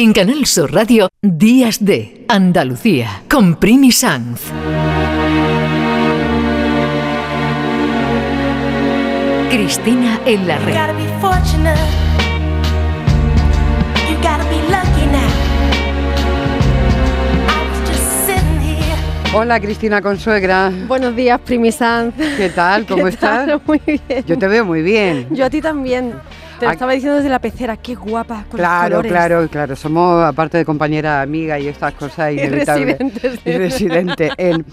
En Canal Sur Radio, Días de Andalucía, con Primi Sanz. Cristina en la red. Hola Cristina Consuegra. Buenos días, Primi Sanz. ¿Qué tal? ¿Cómo estás? Muy bien. Yo te veo muy bien. Yo a ti también. Te lo estaba diciendo desde la pecera, qué guapa con Claro, los claro, claro. Somos, aparte de compañera, amiga y estas cosas Y inevitables. Y residente. en-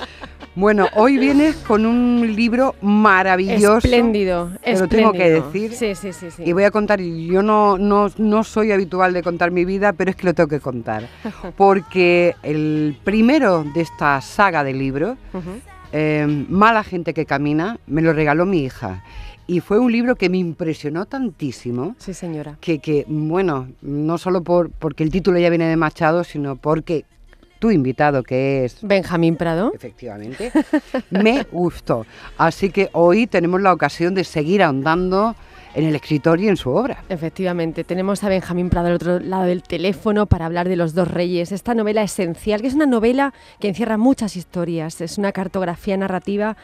Bueno, hoy vienes con un libro maravilloso. Espléndido, Te lo tengo que decir. Sí, sí, sí. sí. Y voy a contar, yo no, no, no soy habitual de contar mi vida, pero es que lo tengo que contar. Porque el primero de esta saga de libros, eh, Mala gente que camina, me lo regaló mi hija. Y fue un libro que me impresionó tantísimo Sí, señora. que, que, bueno, no solo por, porque el título ya viene de Machado, sino porque tu invitado, que es Benjamín Prado. efectivamente, me gustó. Así que hoy tenemos la ocasión de seguir ahondando en el escritor y en su obra. Efectivamente, tenemos a Benjamín Prado al otro lado del teléfono para hablar de Los dos reyes, esta novela esencial, que es una novela que encierra muchas historias, es una cartografía narrativa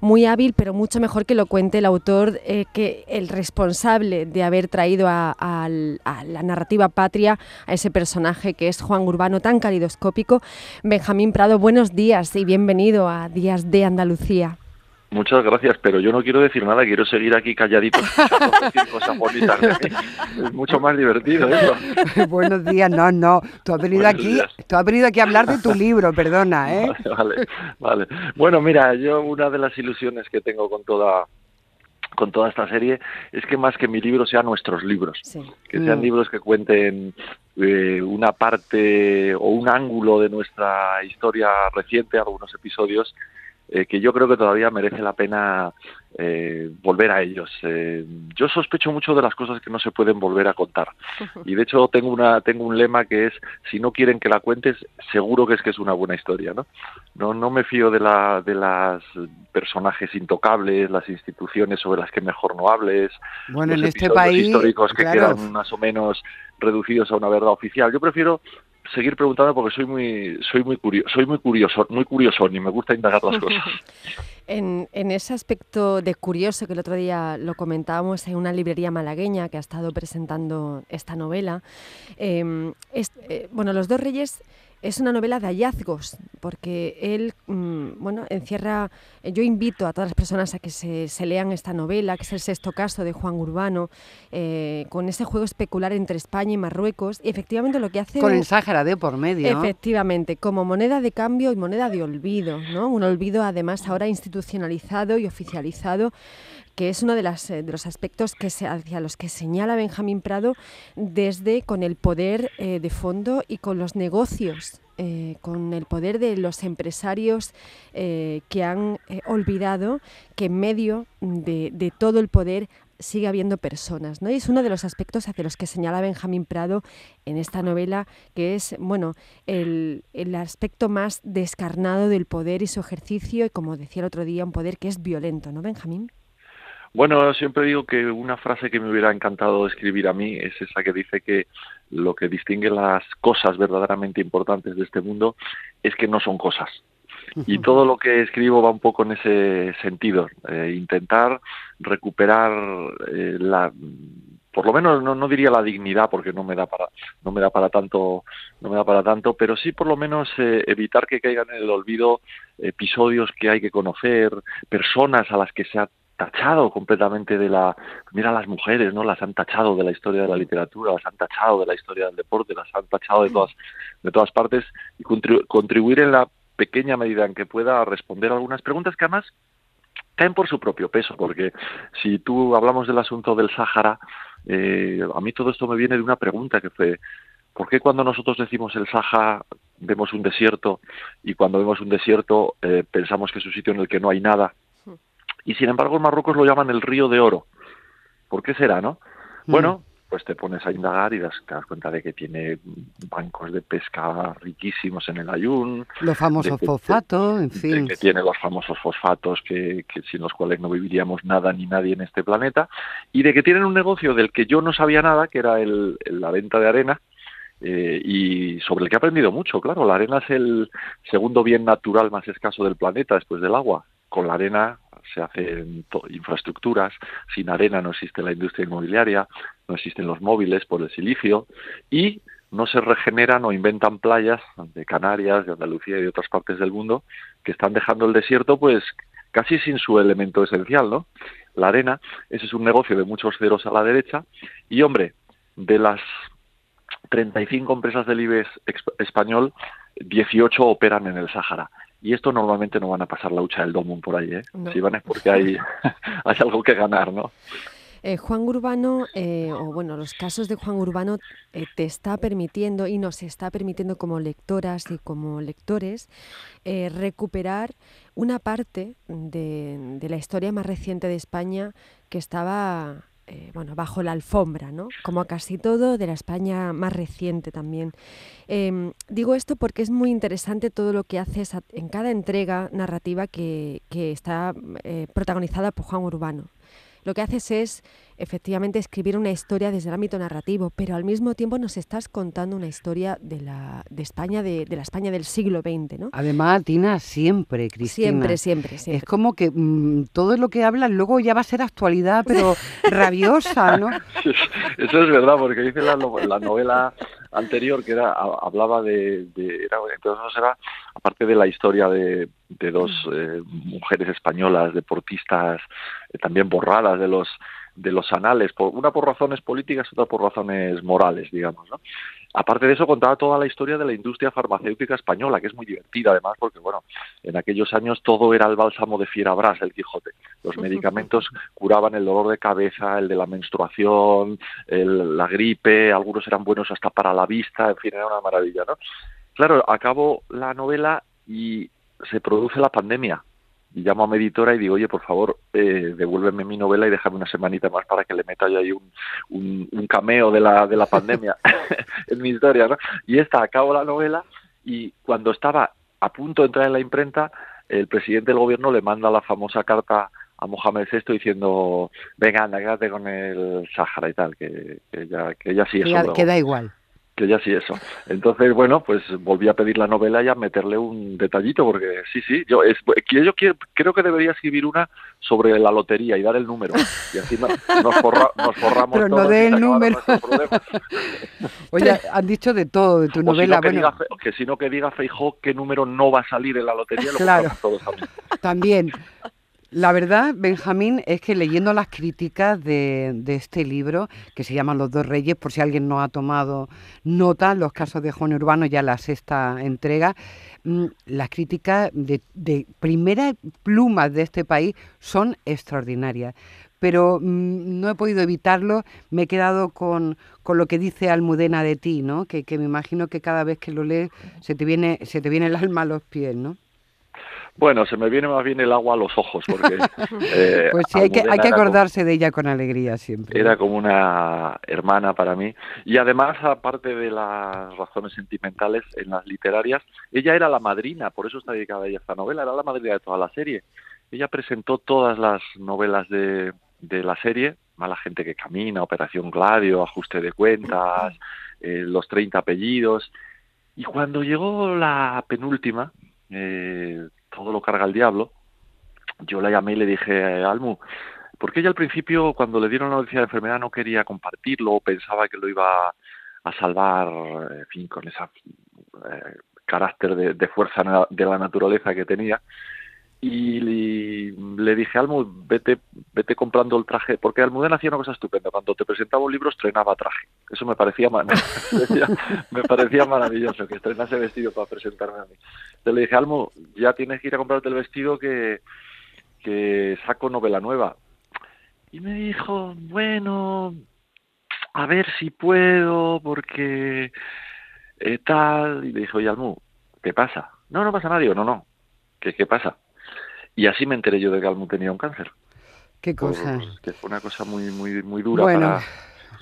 muy hábil, pero mucho mejor que lo cuente el autor, eh, que el responsable de haber traído a, a la narrativa patria a ese personaje que es Juan Urbano, tan calidoscópico. Benjamín Prado, buenos días y bienvenido a Días de Andalucía. Muchas gracias, pero yo no quiero decir nada, quiero seguir aquí calladito escuchando decir cosas bonitas de mí. Es mucho más divertido eso. Buenos días, no, no. Tú has venido Buenos aquí, días. tú has venido aquí a hablar de tu libro, perdona, ¿eh? Vale, vale, vale. Bueno, mira, yo una de las ilusiones que tengo con toda con toda esta serie es que más que mi libro sean nuestros libros, Sí. que sean Mm. libros que cuenten eh, una parte o un ángulo de nuestra historia reciente, algunos episodios eh, que yo creo que todavía merece la pena eh, volver a ellos. Eh, yo sospecho mucho de las cosas que no se pueden volver a contar. Y de hecho tengo una tengo un lema que es si no quieren que la cuentes, seguro que es que es una buena historia, ¿no? No no me fío de la de las personajes intocables, las instituciones sobre las que mejor no hables, Bueno, en los este episodios país, históricos que claro, quedan más o menos reducidos a una verdad oficial. Yo prefiero seguir preguntando porque soy muy soy muy curioso, soy muy curioso, muy curioso y me gusta indagar las cosas. En, en ese aspecto de curioso que el otro día lo comentábamos en una librería malagueña que ha estado presentando esta novela, eh, es- eh, bueno, Los dos reyes es una novela de hallazgos, porque él, mm, bueno, encierra, eh, yo invito a todas las personas a que se, se lean esta novela, que es el sexto caso de Juan Urbano, eh, con ese juego especular entre España y Marruecos, y efectivamente lo que hace... con el Sáhara de por medio. Efectivamente, como moneda de cambio y moneda de olvido, ¿no? Un olvido además ahora institucionalizado y oficializado, que es uno de, las, eh, los aspectos que se, hacia los que señala Benjamín Prado desde con el poder eh, de fondo y con los negocios, eh, con el poder de los empresarios que han olvidado que en medio de, de todo el poder sigue habiendo personas, ¿no? Y es uno de los aspectos hacia los que señala Benjamín Prado en esta novela, que es, bueno, el, el aspecto más descarnado del poder y su ejercicio, y como decía el otro día, un poder que es violento, ¿no, Benjamín? Bueno, siempre digo que una frase que me hubiera encantado escribir a mí es esa que dice que lo que distingue las cosas verdaderamente importantes de este mundo es que no son cosas. Y todo lo que escribo va un poco en ese sentido, eh, intentar recuperar eh, la por lo menos no, no diría la dignidad porque no me da para no me da para tanto no me da para tanto pero sí por lo menos eh, evitar que caigan en el olvido episodios que hay que conocer personas a las que se ha tachado completamente de la mira las mujeres no las han tachado de la historia de la literatura las han tachado de la historia del deporte las han tachado de todas de todas partes y contribu- contribuir en la pequeña medida en que pueda a responder algunas preguntas que además caen por su propio peso, porque si tú hablamos del asunto del Sáhara, eh, a mí todo esto me viene de una pregunta que fue, ¿por qué cuando nosotros decimos el Sáhara vemos un desierto y cuando vemos un desierto eh, pensamos que es un sitio en el que no hay nada? Y sin embargo en Marruecos lo llaman el río de oro. ¿Por qué será, no? Bueno, pues te pones a indagar y das- te das cuenta de que tiene bancos de pesca riquísimos en el Ayun, Los famosos que- fosfatos, en fin. que tiene los famosos fosfatos que, que sin los cuales no viviríamos nada ni nadie en este planeta, y de que tienen un negocio del que yo no sabía nada, que era el, el- la venta de arena, eh, y sobre el que he aprendido mucho, claro. La arena es el segundo bien natural más escaso del planeta después del agua. Con la arena se hacen infraestructuras, sin arena no existe la industria inmobiliaria, no existen los móviles por el silicio y no se regeneran o inventan playas de Canarias, de Andalucía y de otras partes del mundo que están dejando el desierto pues casi sin su elemento esencial, ¿no? La arena, ese es un negocio de muchos ceros a la derecha y hombre, de las 35 empresas del IBEX español, 18 operan en el Sáhara. Y esto normalmente no van a pasar la hucha del Domum por ahí, ¿eh? Si van es porque hay, hay algo que ganar, ¿no? Eh, Juan Urbano, eh, o bueno, los casos de Juan Urbano eh, te está permitiendo y nos está permitiendo como lectoras y como lectores recuperar una parte de, la historia más reciente de España que estaba bueno, bajo la alfombra, ¿no? Como casi todo de la España más reciente también. Em, digo esto porque es muy interesante todo lo que haces en cada entrega narrativa que, que está protagonizada por Juan Urbano lo que haces es efectivamente escribir una historia desde el ámbito narrativo, pero al mismo tiempo nos estás contando una historia de la de España, de, la España del siglo XX, ¿no? Además, Tina, siempre, Cristina. Siempre, siempre, siempre. Es como que mm, todo lo que hablas luego ya va a ser actualidad, pero rabiosa, ¿no? Eso es verdad, porque dice la, la novela anterior que era hablaba de, era, entonces era aparte de la historia de, de dos mm. eh, mujeres españolas deportistas eh, también borradas de los de los anales, por, una por razones políticas, otra por razones morales, digamos, ¿no? Aparte de eso, contaba toda la historia de la industria farmacéutica española, que es muy divertida además, porque bueno, en aquellos años todo era el bálsamo de Fierabras, el Quijote. Los medicamentos curaban el dolor de cabeza, el de la menstruación, la gripe, algunos eran buenos hasta para la vista, en fin, era una maravilla, ¿no? Claro, acabo la novela y se produce la pandemia y llamo a mi editora y digo, oye, por favor, eh, devuélveme mi novela y déjame una semanita más para que le meta yo ahí un, un, cameo de la, de la pandemia en mi historia, ¿no? Y esta, acabo la novela y cuando estaba a punto de entrar en la imprenta, el presidente del gobierno le manda la famosa carta a Mohamed VI diciendo, venga, anda, quédate con el Sáhara y tal, que, que, ya, que ya sí eso. queda igual que ya sí eso. Entonces, bueno, pues volví a pedir la novela y a meterle un detallito, porque sí, sí, yo, es, yo quiero, creo que debería escribir una sobre la lotería y dar el número. Y así nos, forramos Pero no dé el número. Oye, han dicho de todo de tu novela. que, diga, que si no que diga Feijó qué número no va a salir en la lotería, lo claro. todos También. La verdad, Benjamín, es que leyendo las críticas de, este libro, que se llama Los dos reyes, por si alguien no ha tomado nota, los casos de Juan Urbano, ya la sexta entrega, mm, las críticas de, de primeras plumas de este país son extraordinarias. Pero mm, no he podido evitarlo, me he quedado con, con, lo que dice Almudena de ti, ¿no? Que, que me imagino que cada vez que lo lees se te viene, se te viene el alma a los pies, ¿no? Bueno, se me viene más bien el agua a los ojos, porque... Eh, pues sí, hay que, hay que acordarse de ella con alegría siempre. Era como una hermana para mí. Y además, aparte de las razones sentimentales en las literarias, ella era la madrina, por eso está dedicada a ella esta novela, era la madrina de toda la serie. Ella presentó todas las novelas de, de la serie, Mala gente que camina, Operación Gladio, Ajuste de cuentas, eh, Los 30 apellidos. Y cuando llegó la penúltima, eh, todo lo carga el diablo, yo la llamé y le dije, Almu, porque ella al principio, cuando le dieron la noticia de enfermedad, no quería compartirlo, pensaba que lo iba a salvar, fin, con ese eh, carácter de, fuerza de la naturaleza que tenía y le, dije Almu vete vete comprando el traje porque Almudena hacía una cosa estupenda cuando te presentaba un libro estrenaba traje. Eso me parecía me parecía maravilloso que estrenase vestido para presentarme a mí. Entonces le dije Almu ya tienes que ir a comprarte el vestido que que saco novela nueva y me dijo bueno a ver si puedo porque eh, tal y le dijo oye Almu qué pasa no no pasa nada digo no no ¿Qué, ¿Qué pasa? Y así me enteré yo de que Almu tenía un cáncer. Qué cosa. que fue una cosa muy, muy, muy dura para,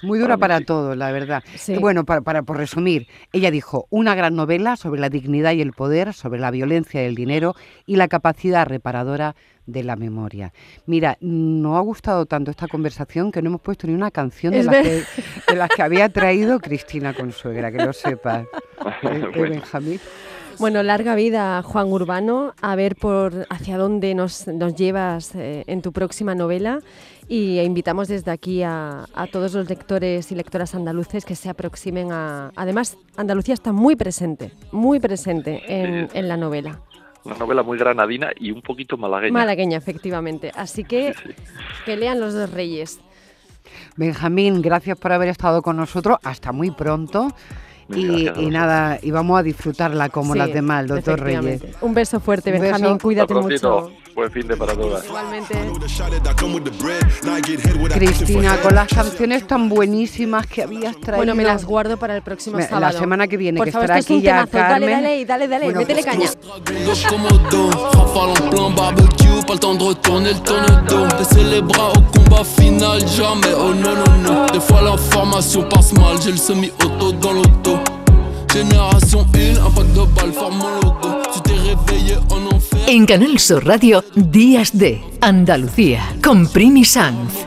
Muy dura para, todo, la verdad. Bueno, para, para, por resumir, ella dijo, una gran novela sobre la dignidad y el poder, sobre la violencia y el dinero y la capacidad reparadora de la memoria. Mira, nos ha gustado tanto esta conversación que no hemos puesto ni una canción de, las que, de las que, había traído Cristina Consuegra, que lo sepas. ¿Eh, eh, Benjamín? Bueno, larga vida, Juan Urbano. A ver por hacia dónde nos, llevas eh, en tu próxima novela. Y invitamos desde aquí a, todos los lectores y lectoras andaluces que se aproximen a... Además, Andalucía está muy presente, muy presente en, la novela. Una novela muy granadina y un poquito malagueña. Malagueña, efectivamente. Así que que lean Los dos Reyes. Benjamín, gracias por haber estado con nosotros. Hasta muy pronto. Y, nada, y vamos a disfrutarla como las demás, el doctor Reyes. Un beso fuerte, Benjamín, cuídate mucho. Buen fin de para todas. Igualmente. Cristina, con las canciones tan buenísimas que habías traído. Bueno, me las guardo para el próximo sábado. La semana que viene, Por que favor, estará aquí ya Dale, dale, dale, dale, bueno, métele caña. Pas le temps de retourner le tourne Laisser les bras au combat final, jamais, oh non, non, non. Des fois l'information passe mal, j'ai le semi-auto dans l'auto. Génération 1, un pack de balles forme mon logo. Tu t'es réveillé en enfer. En Canal Sur Radio, Días de Andalucía, con Primi Sanz.